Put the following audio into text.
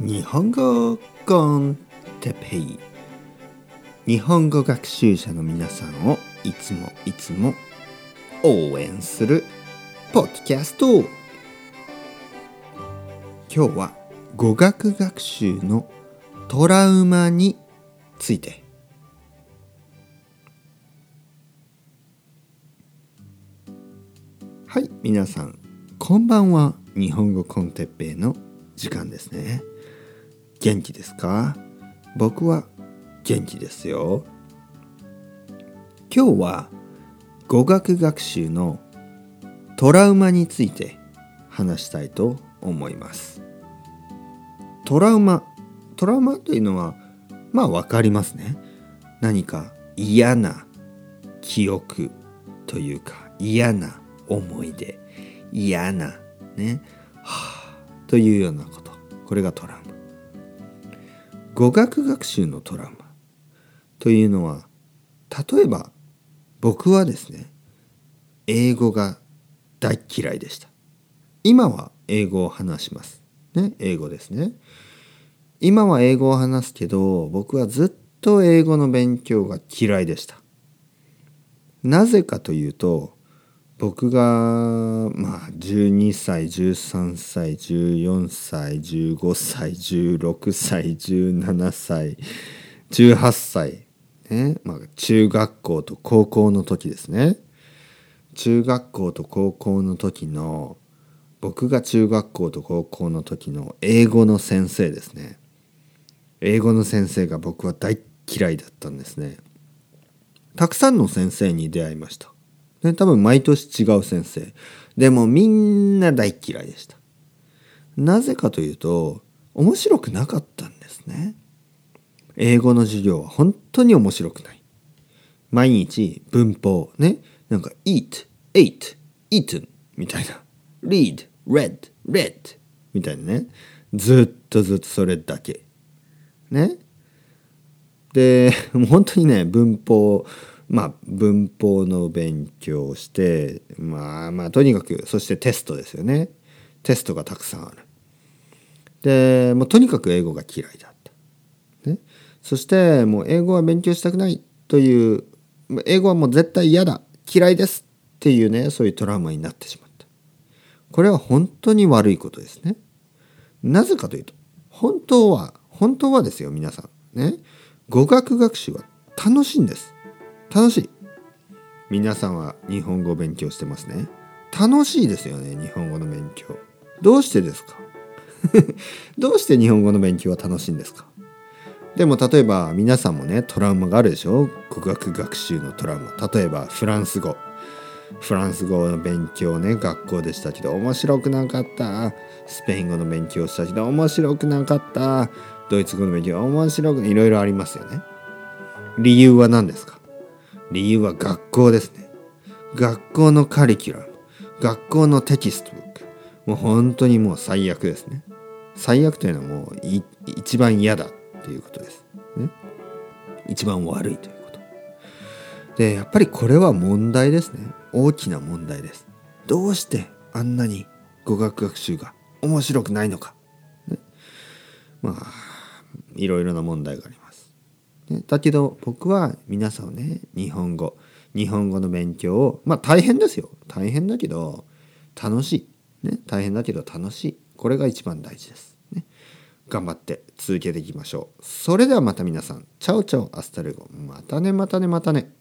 日本語コンテペイ。日本語学習者の皆さんをいつもいつも応援するポッドキャスト。今日は語学学習のトラウマについて。はい皆さんこんばんは。日本語コンテッペイの時間ですね。元気ですか？僕は元気ですよ。今日は語学学習のトラウマについて話したいと思います。トラウマトラウマというのはまあ分かりますね。何か嫌な記憶というか嫌な思い出嫌なね。はあ。というようなこと。これがトラウマ。語学学習のトラウマ。というのは例えば僕はですね英語が大嫌いでした。今は英語を話します。ね英語ですね。今は英語を話すけど僕はずっと英語の勉強が嫌いでした。なぜかというと僕がまあ12歳13歳14歳15歳16歳17歳18歳ねまあ中学校と高校の時ですね。中学校と高校の時の僕が中学校と高校の時の英語の先生ですね。英語の先生が僕は大嫌いだったんですね。たくさんの先生に出会いました。ね、多分毎年違う先生。でもみんな大嫌いでした。なぜかというと、面白くなかったんですね。英語の授業は本当に面白くない。毎日文法ね、なんか eat, ate, eaten みたいな。read, read, read みたいなね。ずっとずっとそれだけ。ね。で、もう本当にね、文法、まあ、文法の勉強をしてまあまあとにかくそしてテストですよね。テストがたくさんある。でもうとにかく英語が嫌いだった、ね、そしてもう英語は勉強したくないという英語はもう絶対嫌だ嫌いですっていうねそういうトラウマになってしまった。これは本当に悪いことですね。なぜかというと本当は本当はですよ皆さん。ね。語学学習は楽しいんです。楽しい。皆さんは日本語を勉強してますね。楽しいですよね日本語の勉強。どうしてですか？どうして日本語の勉強は楽しいんですか？でも例えば皆さんもねトラウマがあるでしょ？語学学習のトラウマ。例えばフランス語。フランス語の勉強ね学校でしたけど面白くなかった。スペイン語の勉強したけど面白くなかった。ドイツ語の勉強面白くいろいろありますよね。理由は何ですか？理由は学校ですね。学校のカリキュラム学校のテキストブック。もう本当にもう最悪ですね。最悪というのはもう一番嫌だっていうことです、ね、一番悪いということ。でやっぱりこれは問題ですね。大きな問題です。どうしてあんなに語学学習が面白くないのか、ね、まあいろいろな問題があります。だけど僕は皆さんね日本語日本語の勉強をまあ大変ですよ。大変だけど楽しい、ね、大変だけど楽しい。これが一番大事です、ね、頑張って続けていきましょう。それではまた皆さん。 ciao ciao hasta luego。またねまたねまたね。